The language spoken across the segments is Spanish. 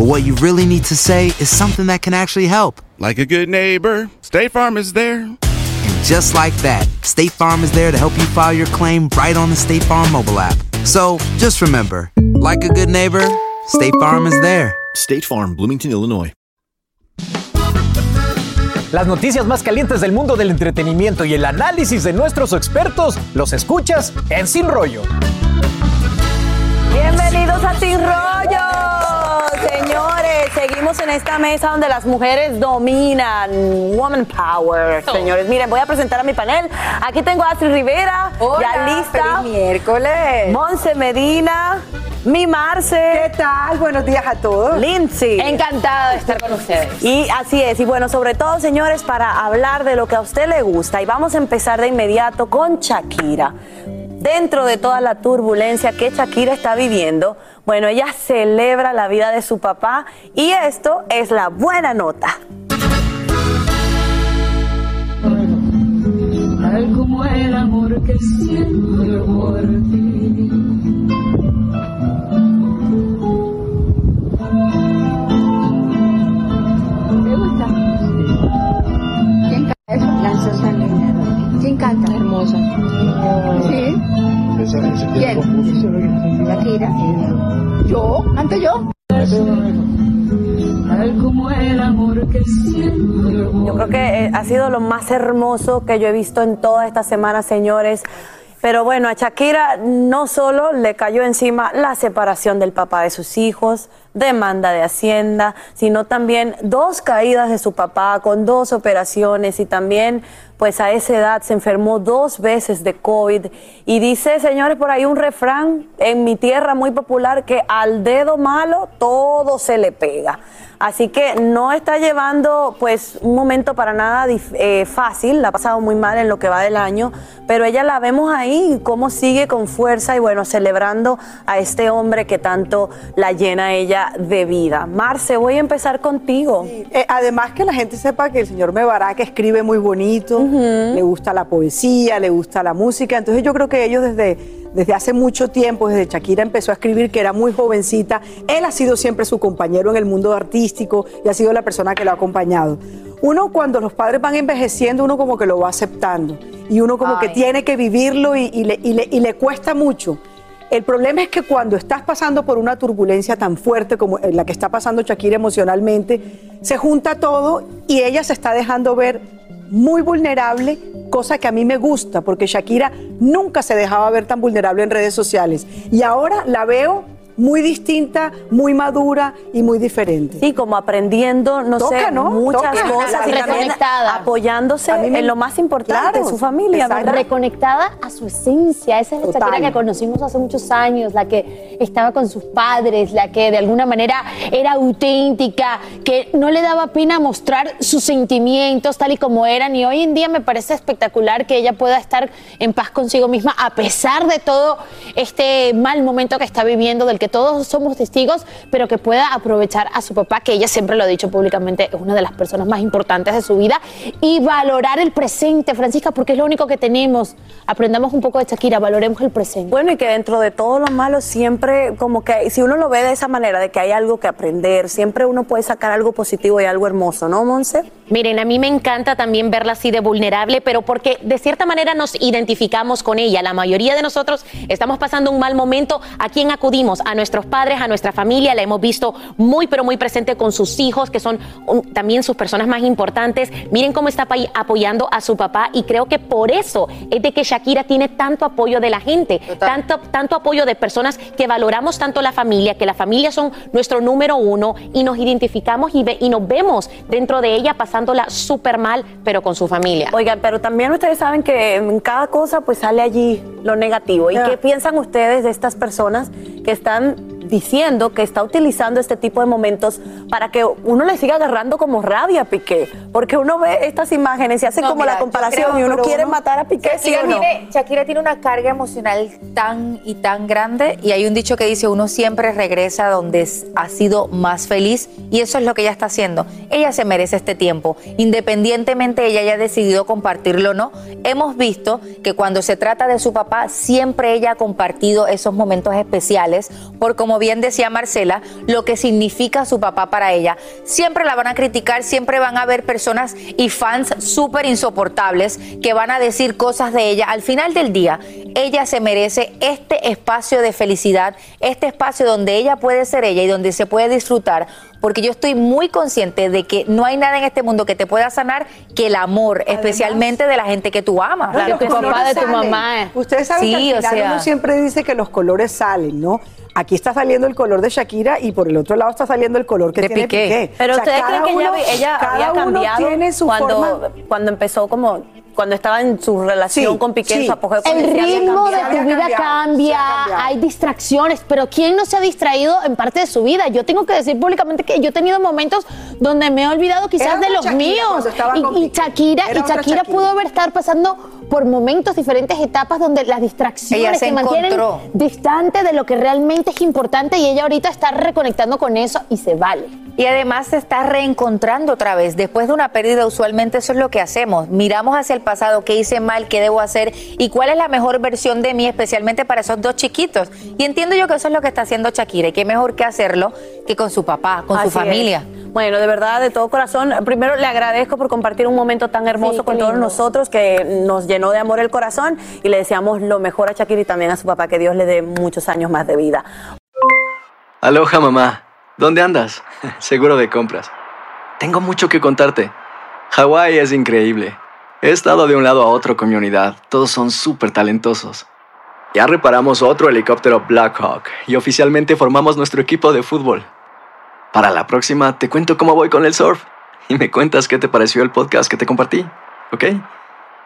but what you really need to say is something that can actually help. Like a good neighbor, State Farm is there. And just like that, State Farm is there to help you file your claim right on the State Farm mobile app. So just remember, like a good neighbor, State Farm is there. State Farm, Bloomington, Illinois. Las noticias más calientes del mundo del entretenimiento y el análisis de nuestros expertos los escuchas en Sin Rollo. Bienvenidos a Sin Rollo, señores. Seguimos en esta mesa donde las mujeres dominan. Woman Power, señores. Miren, voy a presentar a mi panel. Aquí tengo a Astrid Rivera, ya lista. feliz miércoles. Monse Medina, mi Marce. ¿Qué tal? Buenos días a todos. Lindsay. Encantada de estar con ustedes. Y así es, y bueno, sobre todo, señores, para hablar de lo que a usted le gusta. Y vamos a empezar de inmediato con Shakira. Dentro de toda la turbulencia que Shakira está viviendo, bueno, ella celebra la vida de su papá y esto es la buena nota. ¿Quién? Shakira. ¿Yo? ¿Canto yo? Yo creo que eh, ha sido lo más hermoso que yo he visto en toda esta semana, señores. Pero bueno, a Shakira no solo le cayó encima la separación del papá de sus hijos, demanda de Hacienda, sino también dos caídas de su papá con dos operaciones y también pues a esa edad se enfermó dos veces de COVID. Y dice, señores, por ahí un refrán en mi tierra muy popular que al dedo malo todo se le pega. Así que no está llevando pues un momento para nada eh, fácil, la ha pasado muy mal en lo que va del año, pero ella la vemos ahí, cómo sigue con fuerza y bueno, celebrando a este hombre que tanto la llena ella de vida. Marce, voy a empezar contigo. Eh, además que la gente sepa que el señor Mebarak escribe muy bonito, le gusta la poesía, le gusta la música, entonces yo creo que ellos desde, desde hace mucho tiempo, desde Shakira empezó a escribir, que era muy jovencita, él ha sido siempre su compañero en el mundo artístico y ha sido la persona que lo ha acompañado. Uno cuando los padres van envejeciendo, uno como que lo va aceptando y uno como que tiene que vivirlo y, y le, y le- y le cuesta mucho. El problema es que cuando estás pasando por una turbulencia tan fuerte como la que está pasando Shakira emocionalmente, se junta todo y ella se está dejando ver muy vulnerable, cosa que a mí me gusta, porque Shakira nunca se dejaba ver tan vulnerable en redes sociales. Y ahora la veo muy distinta, muy madura y muy diferente. Sí, como aprendiendo, no Toca, sé, ¿no? muchas Toca. cosas y también Reconectada. apoyándose me- en lo más importante, Claro, su familia, exacto. ¿verdad? Reconectada a su esencia, esa es la Total. Shakira que conocimos hace muchos años, la que estaba con sus padres, la que de alguna manera era auténtica, que no le daba pena mostrar sus sentimientos tal y como eran y hoy en día me parece espectacular que ella pueda estar en paz consigo misma a pesar de todo este mal momento que está viviendo, del que todos somos testigos, pero que pueda aprovechar a su papá, que ella siempre lo ha dicho públicamente, es una de las personas más importantes de su vida, y valorar el presente, Francisca, porque es lo único que tenemos. Aprendamos un poco de Shakira, valoremos el presente. Bueno, y que dentro de todo lo malo siempre, como que si uno lo ve de esa manera, de que hay algo que aprender, siempre uno puede sacar algo positivo y algo hermoso, ¿no, Monse? Miren, a mí me encanta también verla así de vulnerable, pero porque de cierta manera nos identificamos con ella. La mayoría de nosotros estamos pasando un mal momento. ¿A quién acudimos? A nuestros padres, a nuestra familia. La hemos visto muy, pero muy presente con sus hijos, que son también sus personas más importantes. Miren cómo está apoyando a su papá y creo que por eso es de que Shakira tiene tanto apoyo de la gente, tanto, tanto apoyo de personas que valoramos tanto la familia, que la familia son nuestro número uno y nos identificamos y, ve- y nos vemos dentro de ella pasándola súper mal, pero con su familia. Oigan, pero también ustedes saben que en cada cosa pues sale allí lo negativo. ¿Y qué piensan ustedes de estas personas que están diciendo que está utilizando este tipo de momentos para que uno le siga agarrando como rabia a Piqué? Porque uno ve estas imágenes y hace No, como mira, la comparación creo, y uno quiere uno- matar a Piqué, ¿sí Shakira, no? tiene, Shakira tiene una carga emocional tan y tan grande y hay un dicho que dice uno siempre regresa donde ha sido más feliz y eso es lo que ella está haciendo. Ella se merece este tiempo, independientemente ella haya decidido compartirlo o no. Hemos visto que cuando se trata de su papá siempre ella ha compartido esos momentos especiales por como bien decía Marcela, lo que significa su papá para ella. Siempre la van a criticar, siempre van a haber personas y fans súper insoportables que van a decir cosas de ella. Al final del día, ella se merece este espacio de felicidad, este espacio donde ella puede ser ella y donde se puede disfrutar. Porque yo estoy muy consciente de que no hay nada en este mundo que te pueda sanar que el amor, especialmente de la gente que tú amas. Claro, que salen. Ustedes saben Sí, que al final sea. uno siempre dice que los colores salen, ¿no? Aquí está saliendo el color de Shakira y por el otro lado está saliendo el color que De tiene Piqué. Piqué. Pero O sea, ustedes creen que ella, uno- ella cada había uno cambiado tiene su cuando, forma. cuando empezó como cuando estaba en su relación Sí, con Piqué en sí. su apogeo El comercial, había ritmo de cambiado. tu vida cambia, hay distracciones, pero ¿quién no se ha distraído en parte de su vida? Yo tengo que decir públicamente que yo he tenido momentos donde me he olvidado quizás Era de los Shakira míos. Y, con. Shakira, Era y Shakira. pudo haber estar pasando por momentos, diferentes etapas donde las distracciones Ella se te mantienen encontró. distante de lo que realmente es importante y ella ahorita está reconectando con eso y se vale. Y además se está reencontrando otra vez. Después de una pérdida, usualmente eso es lo que hacemos. Miramos hacia el pasado, qué hice mal, qué debo hacer y cuál es la mejor versión de mí, especialmente para esos dos chiquitos. Y entiendo yo que eso es lo que está haciendo Shakira. Y qué mejor que hacerlo que con su papá, con su familia. es. Bueno, de verdad, de todo corazón, primero le agradezco por compartir un momento tan hermoso Sí, con todos nosotros que nos llenó de amor el corazón y le deseamos lo mejor a Shakira y también a su papá, que Dios le dé muchos años más de vida. Aloha mamá, ¿dónde andas? Seguro de compras. Tengo mucho que contarte. Hawái es increíble. He estado de un lado a otro con mi unidad. Todos son súper talentosos. Ya reparamos otro helicóptero Blackhawk y oficialmente formamos nuestro equipo de fútbol. Para la próxima te cuento cómo voy con el surf y me cuentas qué te pareció el podcast que te compartí, ¿ok?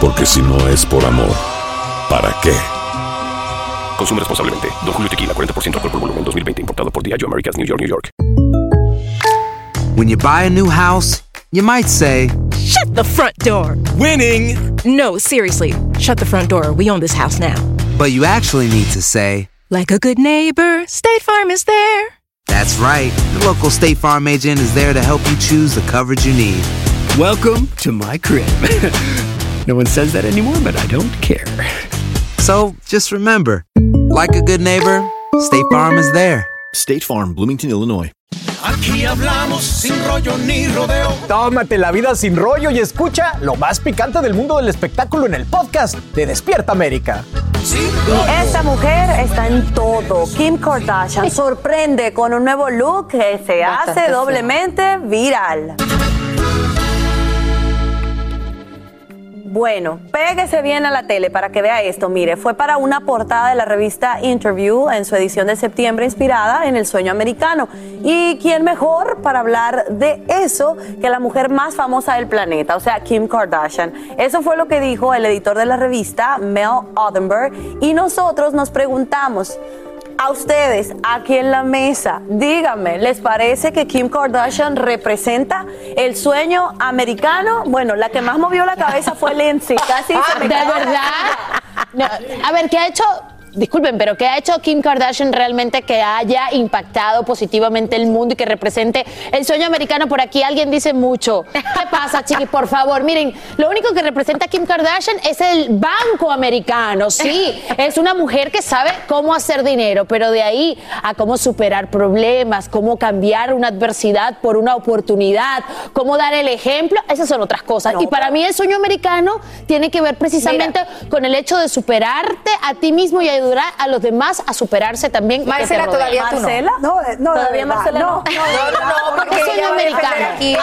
Porque si no es por amor, ¿para qué? Consume responsablemente. Don Julio Tequila, 40% alcohol por volumen, 2020. Importado por Diageo Americas, New York, New York. When you buy a new house, you might say, Shut the front door. Winning. No, seriously. Shut the front door. We own this house now. but you actually need to say, Like a good neighbor, State Farm is there. That's right. The local State Farm agent is there to help you choose the coverage you need. Welcome to my crib. no one says that anymore, but I don't care. So just remember, like a good neighbor, State Farm is there. State Farm, Bloomington, Illinois. Aquí hablamos sin rollo ni rodeo. Tómate la vida sin rollo y escucha lo más picante del mundo del espectáculo en el podcast de Despierta América. Y esta mujer está en todo. Kim Kardashian sorprende con un nuevo look que se hace doblemente viral. Bueno, péguese bien a la tele para que vea esto. Mire, fue para una portada de la revista Interview en su edición de septiembre inspirada en el sueño americano. ¿Y quién mejor para hablar de eso que la mujer más famosa del planeta, o sea, Kim Kardashian? Eso fue lo que dijo el editor de la revista, Mel Odenberg, y nosotros nos preguntamos, A ustedes, aquí en la mesa, díganme, ¿les parece que Kim Kardashian representa el sueño americano? Bueno, la que más movió la cabeza fue Lindsay. Casi se me ¿De verdad? No, a ver, ¿qué ha hecho? Disculpen, pero ¿qué ha hecho Kim Kardashian realmente que haya impactado positivamente el mundo y que represente el sueño americano? Por aquí alguien dice mucho. ¿Qué pasa, chiqui? Por favor, miren, lo único que representa a Kim Kardashian es el banco americano. Sí, es una mujer que sabe cómo hacer dinero, pero de ahí a cómo superar problemas, cómo cambiar una adversidad por una oportunidad, cómo dar el ejemplo, esas son otras cosas. y para mí el sueño americano tiene que ver precisamente con el hecho de superarte a ti mismo y ayudar a los demás a superarse también. Marcela, todavía tú no. ¿Marcela? No, de- no, Todavía Marcela no. no. No, No, porque soy americana. ¿qué?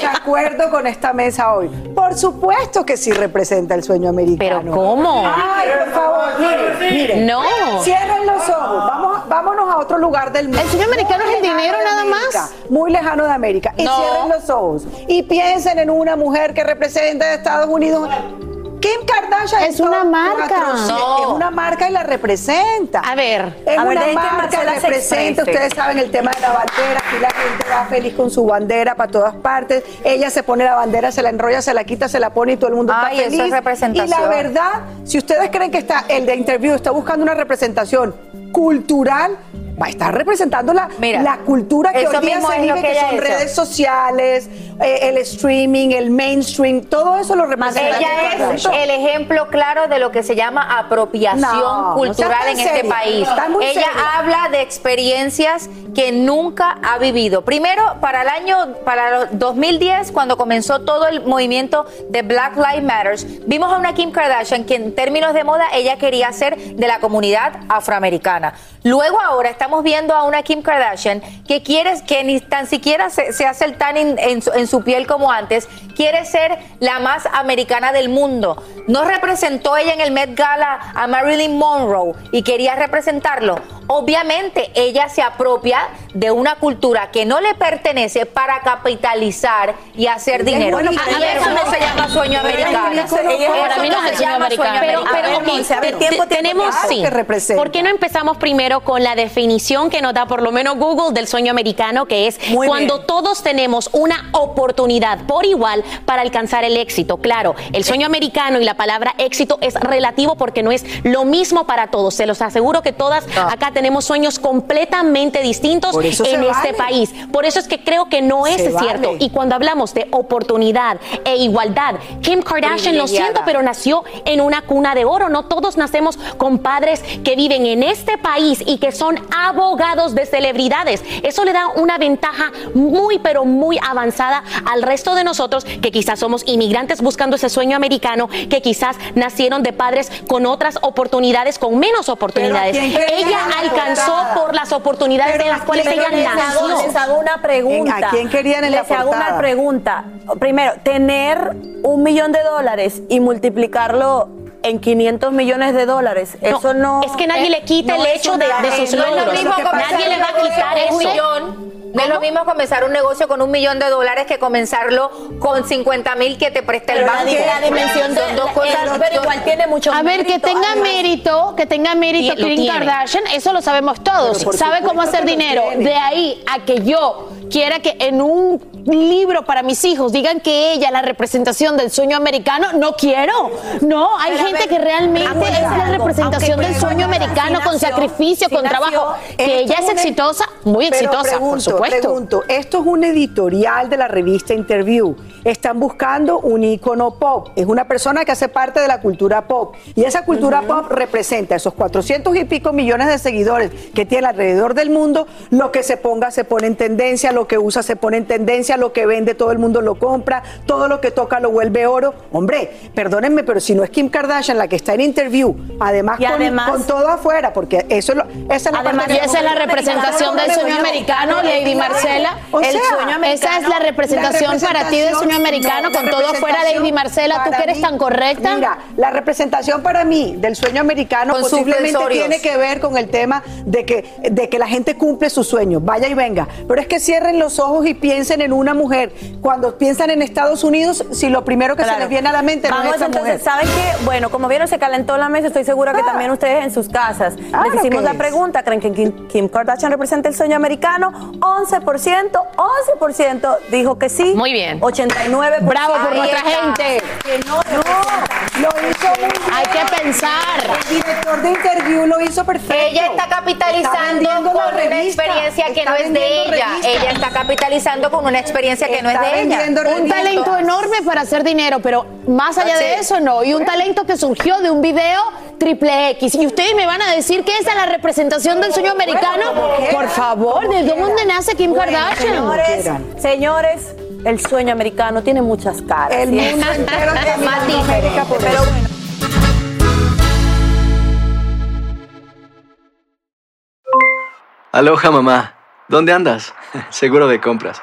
De acuerdo con esta mesa hoy. Por supuesto que sí representa el sueño americano. Pero ¿cómo? Ay, por favor, miren, miren. No. Cierren los ojos. Vamos, vámonos a otro lugar del mundo. El sueño americano es el dinero nada más. Muy lejano de América. Y cierren los ojos. Y piensen en una mujer que representa a Estados Unidos. Kim Kardashian Es una marca. No. Es una marca y la representa. A ver, Es A ver, una marca, Marcela se representa, exprese. ustedes saben el tema de la bandera, aquí la gente va feliz con su bandera para todas partes, ella se pone la bandera, se la enrolla, se la quita, se la pone y todo el mundo Ay, está eso feliz. es representación. Y la verdad, si ustedes creen que está el de interview está buscando una representación cultural, va a estar representando la, Mira, la cultura que hoy día se vive, que son hizo. redes sociales, eh, el streaming, el mainstream, todo eso lo representa. Ella es el ejemplo claro de lo que se llama apropiación No, cultural en este país. está Ella habla de experiencias que nunca ha vivido. Primero, para el año, para el 2010, cuando comenzó todo el movimiento de Black Lives Matter, vimos a una Kim Kardashian que en términos de moda ella quería ser de la comunidad afroamericana. Luego ahora estamos viendo a una Kim Kardashian que quiere, que ni tan siquiera se, se hace el tanning en su, en su piel como antes, quiere ser la más americana del mundo. No representó ella en el Met Gala a Marilyn Monroe y quería representarlo. Obviamente ella se apropia de una cultura que no le pertenece para capitalizar y hacer dinero. bueno, y pero eso ella- no se llama sueño americano. Eso Para mí no se sueño llama americano. Pero, americano. pero, A ver, Monse, a ver, tenemos, sí. ¿Por qué no empezamos primero con la definición que nos da por lo menos Google del sueño americano, que es Muy cuando bien. todos tenemos una oportunidad por igual para alcanzar el éxito? Claro, el sueño americano y la palabra éxito es relativo porque no es lo mismo para todos. Se los aseguro que todas acá tenemos sueños completamente distintos en este vale. país. Por eso es que creo que no es Se cierto. vale. Y cuando hablamos de oportunidad e igualdad, Kim Kardashian, lo siento, pero nació en una cuna de oro. No todos nacemos con padres que viven en este país y que son abogados de celebridades. Eso le da una ventaja muy, pero muy avanzada al resto de nosotros que quizás somos inmigrantes buscando ese sueño americano, que quizás nacieron de padres con otras oportunidades, con menos oportunidades. Ella la alcanzó por las oportunidades Pero en las ¿a cuales ella nació. Les hago una pregunta. ¿A quién querían en la Les hago una pregunta. Primero, tener un millón de dólares y multiplicarlo en 500 millones de dólares, eso no... es que nadie eh, le quita no el es hecho de, de sus No es lo logros. mismo Nadie le va a quitar un eso. millón. No es lo mismo comenzar un negocio con un millón de dólares que comenzarlo con 50 mil que te presta el banco. la dimensión de... Son dos cosas. pero igual tiene mucho A ver, que tenga además. mérito, que tenga mérito Kim. Kardashian, eso lo sabemos todos. Sabe cómo hacer dinero. De ahí a que yo quiera que en un libro para mis hijos digan que ella es la representación del sueño americano, no quiero. No, hay Pero gente ver, que realmente es la representación del sueño americano con sacrificio, con trabajo. Que Esto ella es exitosa, muy Pero exitosa, por pregunto, supuesto. Pregunto, esto es un editorial de la revista Interview. Están buscando un ícono pop. Es una persona que hace parte de la cultura pop. Y esa cultura pop representa esos 400 y pico millones de seguidores que tiene alrededor del mundo. Lo que se ponga se pone en tendencia, lo que usa se pone en tendencia, lo que vende todo el mundo lo compra, todo lo que toca lo vuelve oro. Hombre, perdónenme, pero si no es Kim Kardashian la que está en Interview, además, Y con, además- con todo afuera, porque eso es lo, esa es la Además, parte Y esa es la representación del sueño americano, Lady Marcela? o El sea, sueño americano. Esa es la representación para ti del sueño americano, no, con todo afuera, Lady Marcela, tú que eres mí- tan correcta. Mira, la representación para mí del sueño americano Con posiblemente tiene que ver con el tema de que, de que la gente cumple sus sueños, vaya y venga. Pero es que cierren los ojos y piensen en una mujer. Cuando piensan en Estados Unidos, si lo primero que se les viene a la mente no es esa entonces, mujer. ¿saben qué? Bueno, como vieron, se calentó la mesa. Estoy segura que también ustedes en sus casas. Ah, Les hicimos la es. pregunta. ¿Creen que Kim, Kim Kardashian representa el sueño americano? 11%, 11% dijo que sí. Muy bien. 89%. Bravo por nuestra gente. Que no, Lo hizo muy bien. Hay que pensar. El director de interview lo hizo perfecto. Ella está capitalizando con la una experiencia que Está no es de ella. revista. Ella está capitalizando con una experiencia que no es de ella. Un talento enorme para hacer dinero, pero más allá de eso no. Y un talento que surgió de un video triple X. Y ustedes me van a decir que esa es la representación del sueño americano. Por favor, ¿de dónde nace Kim Kardashian? señores, señores, el sueño americano tiene muchas caras. El ¿sí? mundo entero América Pero bueno. Aloha mamá, ¿dónde andas? Seguro de compras.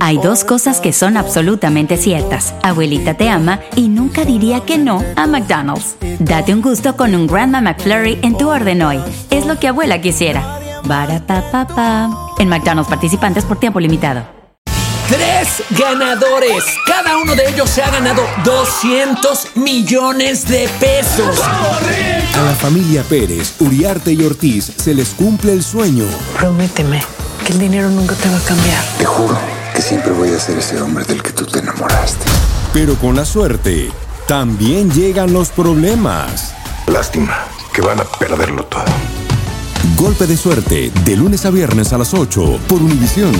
Hay dos cosas que son absolutamente ciertas. Abuelita te ama y nunca diría que no a McDonald's. Date un gusto con un Grandma McFlurry en tu orden hoy. Es lo que abuela quisiera. En McDonald's participantes por tiempo limitado. Tres ganadores. Cada uno de ellos se ha ganado 200 millones de pesos. A la familia Pérez, Uriarte y Ortiz se les cumple el sueño. Prométeme que el dinero nunca te va a cambiar. Te juro que siempre voy a ser ese hombre del que tú te enamoraste. Pero con la suerte, también llegan los problemas. Lástima que van a perderlo todo. Golpe de suerte, de lunes a viernes a las 8 por Univisión.